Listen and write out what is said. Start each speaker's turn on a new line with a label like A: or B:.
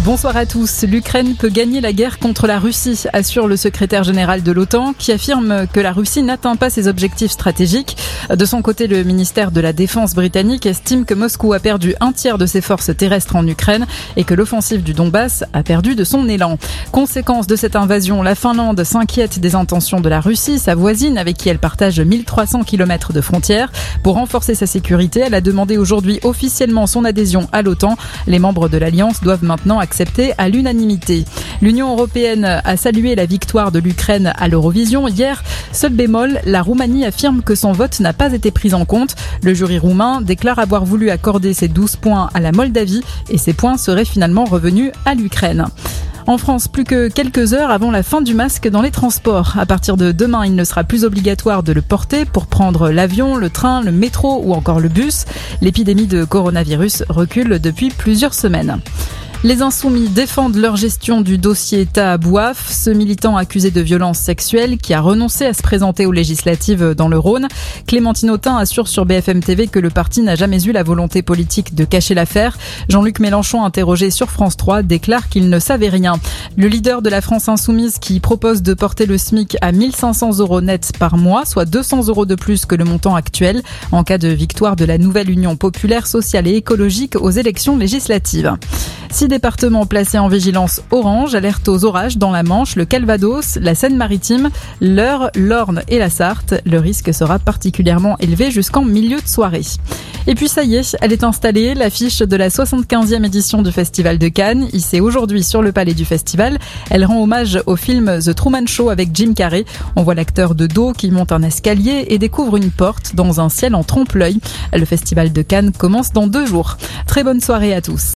A: Bonsoir à tous. L'Ukraine peut gagner la guerre contre la Russie, assure le secrétaire général de l'OTAN, qui affirme que la Russie n'atteint pas ses objectifs stratégiques. De son côté, le ministère de la Défense britannique estime que Moscou a perdu un tiers de ses forces terrestres en Ukraine et que l'offensive du Donbass a perdu de son élan. Conséquence de cette invasion, la Finlande s'inquiète des intentions de la Russie, sa voisine avec qui elle partage 1300 km de frontières. Pour renforcer sa sécurité, elle a demandé aujourd'hui officiellement son adhésion à l'OTAN. Les membres de l'Alliance doivent maintenant accepté à l'unanimité. L'Union européenne a salué la victoire de l'Ukraine à l'Eurovision hier. Seul bémol, la Roumanie affirme que son vote n'a pas été pris en compte. Le jury roumain déclare avoir voulu accorder ses 12 points à la Moldavie et ces points seraient finalement revenus à l'Ukraine. En France, plus que quelques heures avant la fin du masque dans les transports. À partir de demain, il ne sera plus obligatoire de le porter pour prendre l'avion, le train, le métro ou encore le bus. L'épidémie de coronavirus recule depuis plusieurs semaines. Les insoumis défendent leur gestion du dossier État ce militant accusé de violence sexuelle qui a renoncé à se présenter aux législatives dans le Rhône. Clémentine Autain assure sur BFM TV que le parti n'a jamais eu la volonté politique de cacher l'affaire. Jean-Luc Mélenchon, interrogé sur France 3, déclare qu'il ne savait rien. Le leader de la France insoumise qui propose de porter le SMIC à 1500 euros net par mois, soit 200 euros de plus que le montant actuel, en cas de victoire de la nouvelle Union populaire sociale et écologique aux élections législatives. Six départements placés en vigilance orange, alerte aux orages dans la Manche, le Calvados, la Seine-Maritime, l'Eure, l'Orne et la Sarthe. Le risque sera particulièrement élevé jusqu'en milieu de soirée. Et puis ça y est, elle est installée, l'affiche de la 75e édition du Festival de Cannes, ici aujourd'hui sur le palais du festival. Elle rend hommage au film The Truman Show avec Jim Carrey. On voit l'acteur de dos qui monte un escalier et découvre une porte dans un ciel en trompe-l'œil. Le Festival de Cannes commence dans deux jours. Très bonne soirée à tous.